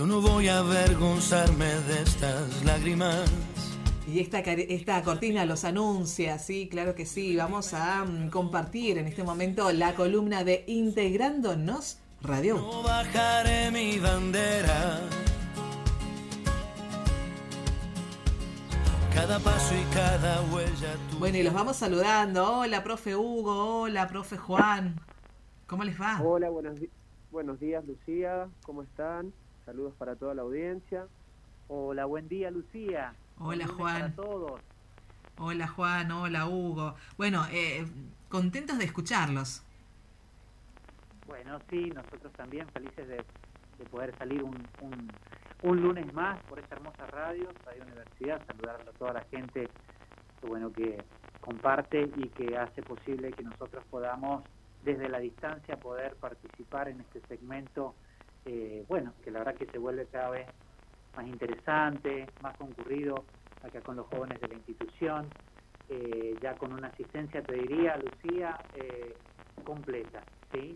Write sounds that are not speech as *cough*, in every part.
Yo no voy a avergonzarme de estas lágrimas. Y esta, esta cortina los anuncia, sí, claro que sí. Vamos a mm, compartir en este momento la columna de Integrándonos Radio. No bajaré mi bandera. Cada paso y cada huella. Bueno, y los vamos saludando. Hola, profe Hugo. Hola, profe Juan. ¿Cómo les va? Hola, buenos, buenos días, Lucía. ¿Cómo están? Saludos para toda la audiencia. Hola, buen día, Lucía. Hola, Juan. Para todos. Hola, Juan. Hola, Hugo. Bueno, eh, contentos de escucharlos. Bueno, sí, nosotros también felices de, poder salir un, un, lunes más por esta hermosa radio, Radio Universidad, saludar a toda la gente bueno, que comparte y que hace posible que nosotros podamos desde la distancia poder participar en este segmento, eh, bueno, que la verdad que se vuelve cada vez más interesante, más concurrido acá con los jóvenes de la institución, eh, ya con una asistencia, te diría, Lucía, eh, completa, ¿sí?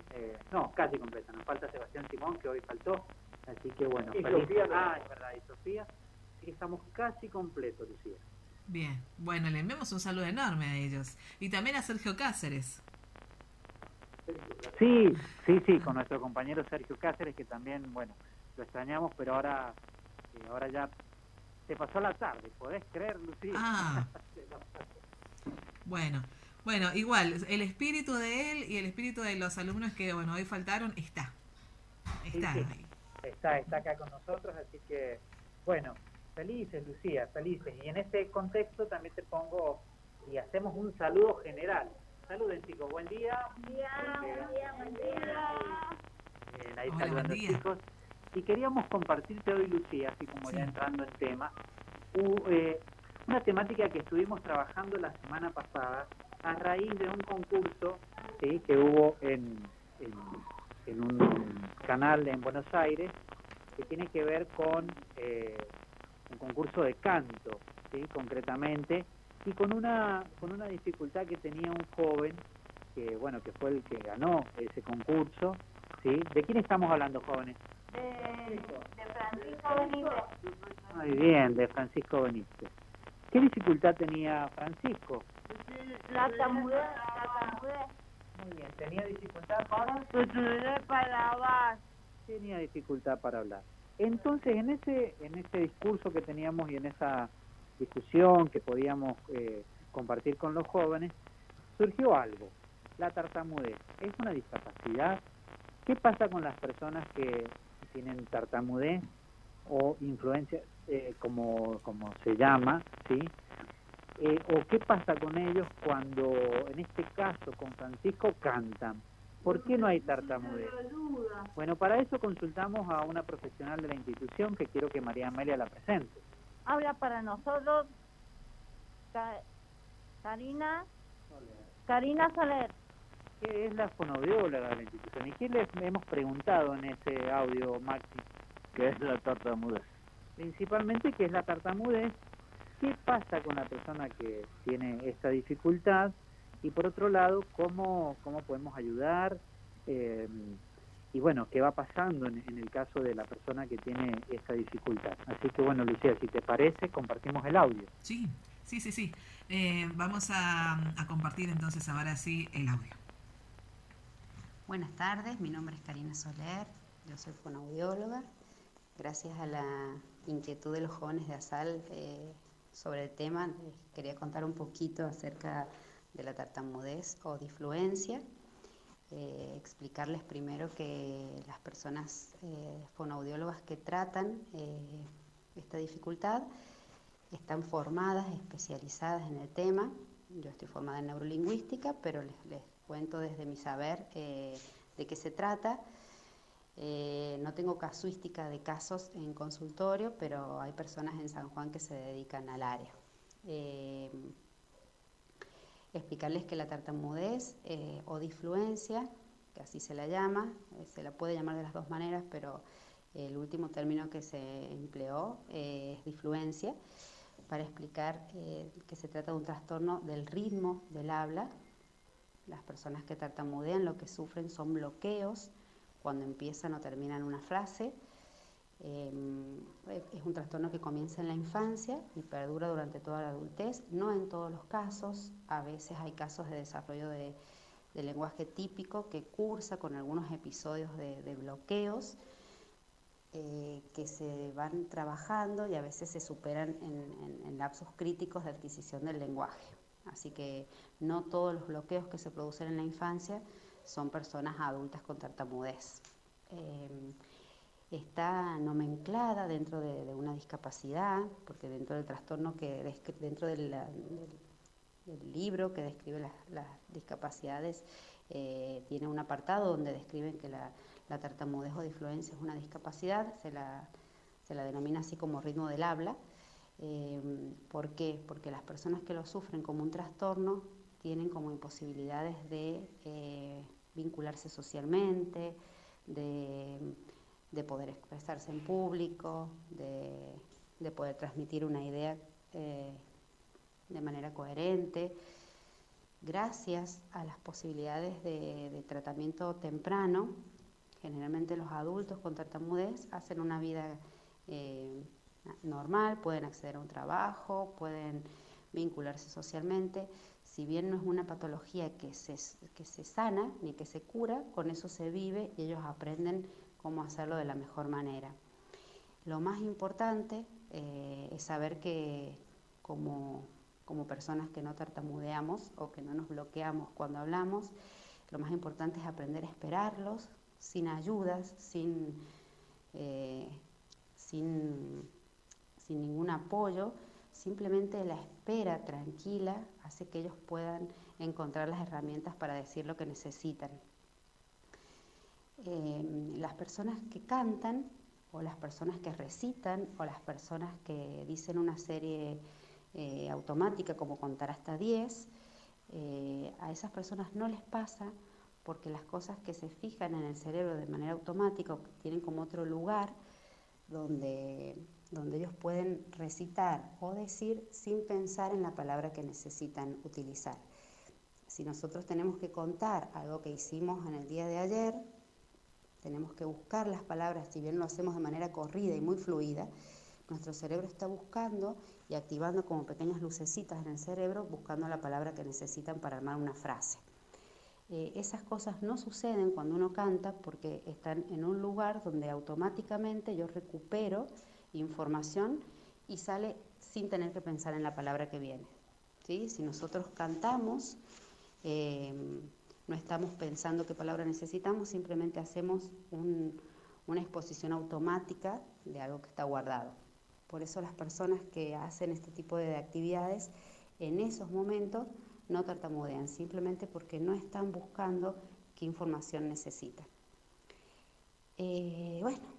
no, casi completa, nos falta Sebastián Simón, que hoy faltó, así que bueno, y Sofía, ah, es verdad, y Sofía, sí estamos casi completos, Lucía. Bien, bueno, le enviamos un saludo enorme a ellos. Y también a Sergio Cáceres. Sí, sí, sí, con nuestro compañero Sergio Cáceres, que también, bueno, lo extrañamos, pero ahora, eh, ahora ya se pasó la tarde, ¿podés creer, Lucía? Ah. *laughs* bueno, bueno, igual, el espíritu de él y el espíritu de los alumnos que, bueno, hoy faltaron, está. Está Está, está acá con nosotros, así que, bueno, felices, Lucía, felices. Y en este contexto también te pongo y hacemos un saludo general Saluden chicos, buen día. Buen día, buen día, buen día. Bien, ahí saludando chicos. Y queríamos compartirte hoy, Lucía, así como ya entrando en tema, eh, una temática que estuvimos trabajando la semana pasada a raíz de un concurso ¿sí? que hubo en, en, un canal en Buenos Aires que tiene que ver con eh, un concurso de canto, ¿sí? concretamente, y con una, con una dificultad que tenía un joven, que bueno, que fue el que ganó ese concurso, ¿sí? ¿De quién estamos hablando, jóvenes? De, Francisco Benítez. Muy bien, de Francisco Benítez. ¿Qué dificultad tenía Francisco? La tamudez, la Muy bien, tenía dificultad para... para hablar. Tenía dificultad para hablar. Entonces, en ese, en ese discurso que teníamos y en esa discusión que podíamos eh, compartir con los jóvenes, surgió algo, la tartamudez. ¿Es una discapacidad? ¿Qué pasa con las personas que tienen tartamudez o influencia, eh, como, como se llama, ¿sí? Eh, ¿O qué pasa con ellos cuando, en este caso, con Francisco cantan? ¿Por qué no hay tartamudez? Bueno, para eso consultamos a una profesional de la institución que quiero que María Amelia la presente habla para nosotros Karina Karina Soler. ¿Qué es la fonoaudióloga de la institución? ¿Y qué les hemos preguntado en ese audio, Maxi? ¿Qué es la tartamudez? Principalmente, ¿qué es la tartamudez? ¿Qué pasa con la persona que tiene esta dificultad? Y por otro lado, ¿cómo, cómo podemos ayudar? Eh, y bueno, qué va pasando en, el caso de la persona que tiene esta dificultad. Así que bueno, Lucía, si te parece, compartimos el audio. Sí, sí, sí, sí. Eh, vamos a, compartir entonces ahora sí el audio. Buenas tardes, mi nombre es Karina Soler, yo soy fonoaudióloga. Gracias a la inquietud de los jóvenes de ASAL eh, sobre el tema, les quería contar un poquito acerca de la tartamudez o difluencia. Eh, explicarles primero que las personas eh, fonoaudiólogas que tratan eh, esta dificultad están formadas, especializadas en el tema. Yo estoy formada en neurolingüística, pero les, cuento desde mi saber de qué se trata. no tengo casuística de casos en consultorio, pero hay personas en San Juan que se dedican al área explicarles que la tartamudez eh, o disfluencia, que así se la llama, eh, se la puede llamar de las dos maneras, pero el último término que se empleó eh, es disfluencia, para explicar que se trata de un trastorno del ritmo del habla. Las personas que tartamudean lo que sufren son bloqueos cuando empiezan o terminan una frase Em, es un trastorno que comienza en la infancia y perdura durante toda la adultez, no en todos los casos, a veces hay casos de desarrollo de, lenguaje típico que cursa con algunos episodios de, bloqueos eh, que se van trabajando y a veces se superan en lapsos críticos de adquisición del lenguaje. Así que no todos los bloqueos que se producen en la infancia son personas adultas con tartamudez. Em, está nomenclada dentro de, una discapacidad, porque dentro del trastorno que dentro del, libro que describe las, discapacidades eh, tiene un apartado donde describen que la, tartamudez o disfluencia es una discapacidad, se la, se la denomina así como ritmo del habla. Eh, ¿Por qué? Porque las personas que lo sufren como un trastorno tienen como imposibilidades de eh, vincularse socialmente, de, poder expresarse en público, de, poder transmitir una idea eh, de manera coherente. Gracias a las posibilidades de, tratamiento temprano, generalmente los adultos con tartamudez hacen una vida normal, pueden acceder a un trabajo, pueden vincularse socialmente. Si bien no es una patología que se, que se sana ni que se cura, con eso se vive y ellos aprenden cómo hacerlo de la mejor manera. Lo más importante eh, es saber que como, como personas que no tartamudeamos o que no nos bloqueamos cuando hablamos, lo más importante es aprender a esperarlos sin ayudas, sin, eh, sin sin ningún apoyo, simplemente la espera tranquila hace que ellos puedan encontrar las herramientas para decir lo que necesitan. Em, las personas que cantan o las personas que recitan o las personas que dicen una serie eh, automática como contar hasta 10, eh, a esas personas no les pasa porque las cosas que se fijan en el cerebro de manera automática tienen como otro lugar donde donde ellos pueden recitar o decir sin pensar en la palabra que necesitan utilizar. Si nosotros tenemos que contar algo que hicimos en el día de ayer, tenemos que buscar las palabras, si bien lo hacemos de manera corrida y muy fluida, nuestro cerebro está buscando y activando como pequeñas lucecitas en el cerebro, buscando la palabra que necesitan para armar una frase. Eh, esas cosas no suceden cuando uno canta porque están en un lugar donde automáticamente yo recupero información y sale sin tener que pensar en la palabra que viene. Si nosotros cantamos, em, no estamos pensando qué palabra necesitamos, simplemente hacemos una exposición automática de algo que está guardado. Por eso las personas que hacen este tipo de actividades en esos momentos no tartamudean, simplemente porque no están buscando qué información necesitan. Eh, bueno,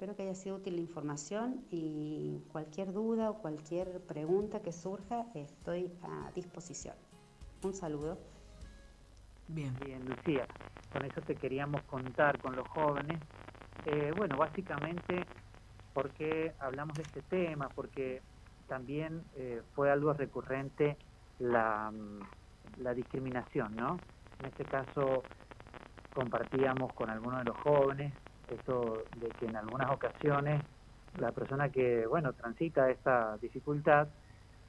Espero que haya sido útil la información y cualquier duda o cualquier pregunta que surja, estoy a disposición. Un saludo. Bien. Bien, Lucía. Con eso te queríamos contar con los jóvenes. Eh, bueno, básicamente, ¿por qué hablamos de este tema? Porque también eh, fue algo recurrente la, la discriminación, ¿no? En este caso compartíamos con algunos de los jóvenes esto de que en algunas ocasiones la persona que, bueno, transita esta dificultad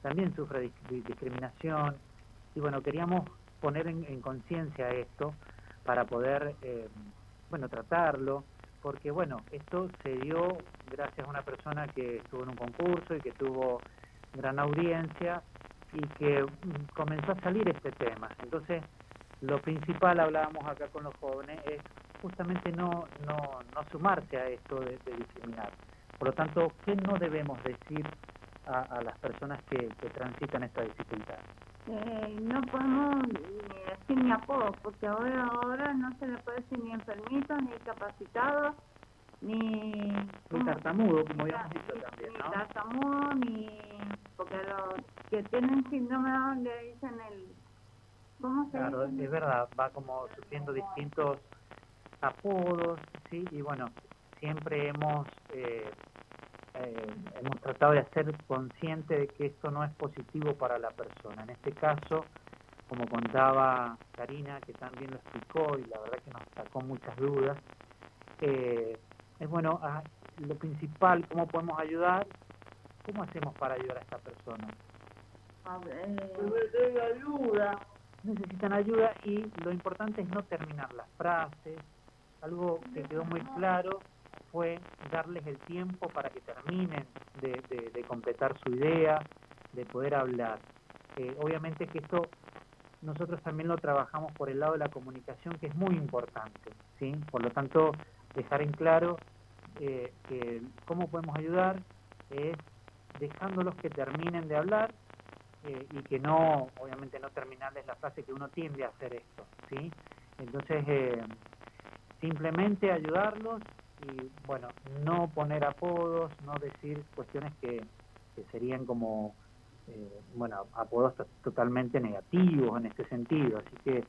también sufre discriminación y bueno, queríamos poner en, conciencia esto para poder, eh, bueno, tratarlo, porque bueno, esto se dio gracias a una persona que estuvo en un concurso y que tuvo gran audiencia y que mm, comenzó a salir este tema. Entonces, lo principal, hablábamos acá con los jóvenes, es justamente no, no, no sumarse a esto de, discriminar. Por lo tanto, ¿qué no debemos decir a, las personas que, transitan esta dificultad? Eh, no podemos ni decir ni apodo, porque ahora, ahora no se le puede decir ni enfermito, ni capacitado, ni... Ni tartamudo, como habíamos dicho también, ¿no? Ni tartamudo, ni... Porque los que tienen síndrome le dicen el... ¿Cómo se claro, es verdad, va como sufriendo distintos apodos, ¿sí? Y bueno, siempre hemos, eh, eh, hemos tratado de hacer consciente de que esto no es positivo para la persona. En este caso, como contaba Karina, que también lo explicó y la verdad que nos sacó muchas dudas, eh, es bueno, ah, lo principal, cómo podemos ayudar, cómo hacemos para ayudar a esta persona. A ver, ayuda. Necesitan ayuda y lo importante es no terminar las frases. Algo que quedó muy claro fue darles el tiempo para que terminen de, completar su idea, de poder hablar. Eh, obviamente que esto nosotros también lo trabajamos por el lado de la comunicación, que es muy importante. ¿sí? Por lo tanto, dejar en claro eh, que cómo podemos ayudar es dejándolos que terminen de hablar eh, y que no, obviamente no terminarles la frase que uno tiende a hacer esto, ¿sí? Entonces, eh, simplemente ayudarlos y, bueno, no poner apodos, no decir cuestiones que, que serían como, bueno, apodos totalmente negativos en este sentido. Así que,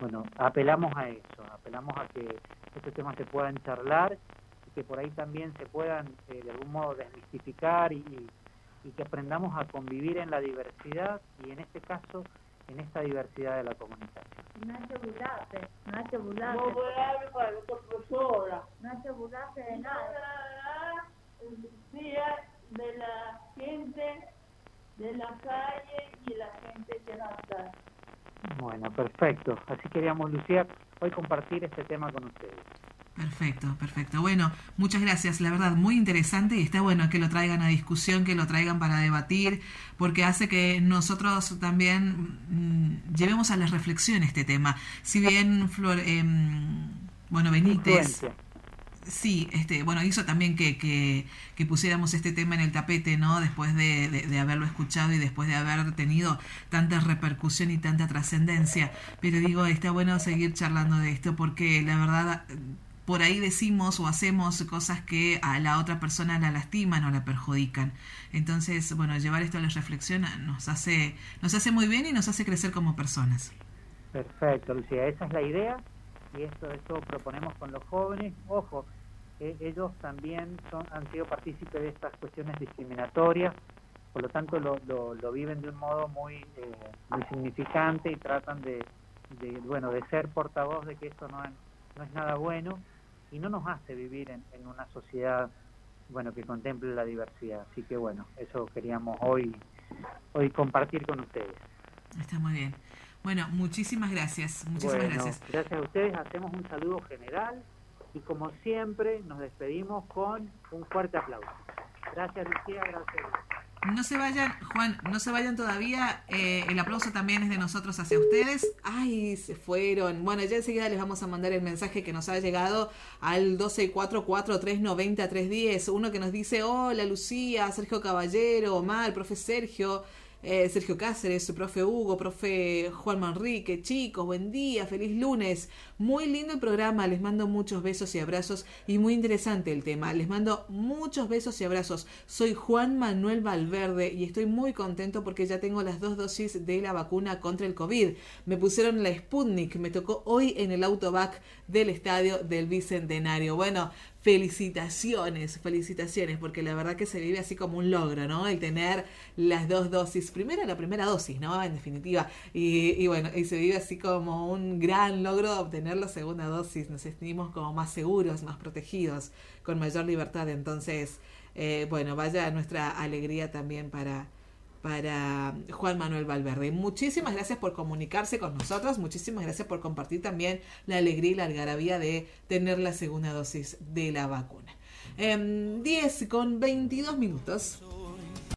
bueno, apelamos a eso, apelamos a que estos temas se puedan charlar y que por ahí también se puedan eh, de algún modo desmistificar y, y, que aprendamos a convivir en la diversidad y en este caso en esta diversidad de la comunicación. No hay que burlarse, no hay que burlarse. No burlarse para la otra persona. No hay que burlarse de nada. El día de la gente de la calle y la gente que no está. Bueno, perfecto. Así queríamos, Lucía, hoy compartir este tema con ustedes. Perfecto, perfecto. Bueno, muchas gracias. La verdad, muy interesante y está bueno que lo traigan a discusión, que lo traigan para debatir, porque hace que nosotros también mm, llevemos a la reflexión este tema. Si bien, Flor, em, bueno, Benítez... Sí, este, bueno, hizo también que, que, que, pusiéramos este tema en el tapete, ¿no? Después de, de, haberlo escuchado y después de haber tenido tanta repercusión y tanta trascendencia. Pero digo, está bueno seguir charlando de esto porque la verdad, por ahí decimos o hacemos cosas que a la otra persona la lastiman o la perjudican. Entonces, bueno, llevar esto a la reflexión nos hace, nos hace muy bien y nos hace crecer como personas. Perfecto, Lucía, esa es la idea y esto, esto proponemos con los jóvenes. Ojo, eh, ellos también son, han sido partícipes de estas cuestiones discriminatorias, por lo tanto lo, lo, viven de un modo muy, eh, muy significante y tratan de, de, bueno, de ser portavoz de que esto no no es nada bueno y no nos hace vivir en, en una sociedad bueno que contemple la diversidad. Así que bueno, eso queríamos hoy, hoy compartir con ustedes. Está muy bien. Bueno, muchísimas gracias. Muchísimas gracias. Gracias a ustedes. Hacemos un saludo general y como siempre nos despedimos con un fuerte aplauso. Gracias Lucía, gracias. No se vayan, Juan, no se vayan todavía. Eh, el aplauso también es de nosotros hacia ustedes. Ay, se fueron. Bueno, ya enseguida les vamos a mandar el mensaje que nos ha llegado al 1244390310. Uno que nos dice, hola Lucía, Sergio Caballero, Omar, profe Sergio. Eh, Sergio Cáceres, su profe Hugo, profe Juan Manrique, chicos, buen día, feliz lunes. Muy lindo el programa, les mando muchos besos y abrazos y muy interesante el tema. Les mando muchos besos y abrazos. Soy Juan Manuel Valverde y estoy muy contento porque ya tengo las dos dosis de la vacuna contra el COVID. Me pusieron la Sputnik, me tocó hoy en el autobac del estadio del Bicentenario. Bueno, felicitaciones, felicitaciones, porque la verdad que se vive así como un logro, ¿no? El tener las dos dosis, primero la primera dosis, ¿no? En definitiva, y, y bueno, y se vive así como un gran logro obtener la segunda dosis, nos sentimos como más seguros, más protegidos, con mayor libertad, entonces, eh, bueno, vaya nuestra alegría también para, para Juan Manuel Valverde. Muchísimas gracias por comunicarse con nosotros, muchísimas gracias por compartir también la alegría y la algarabía de tener la segunda dosis de la vacuna. 10 em, con 22 minutos.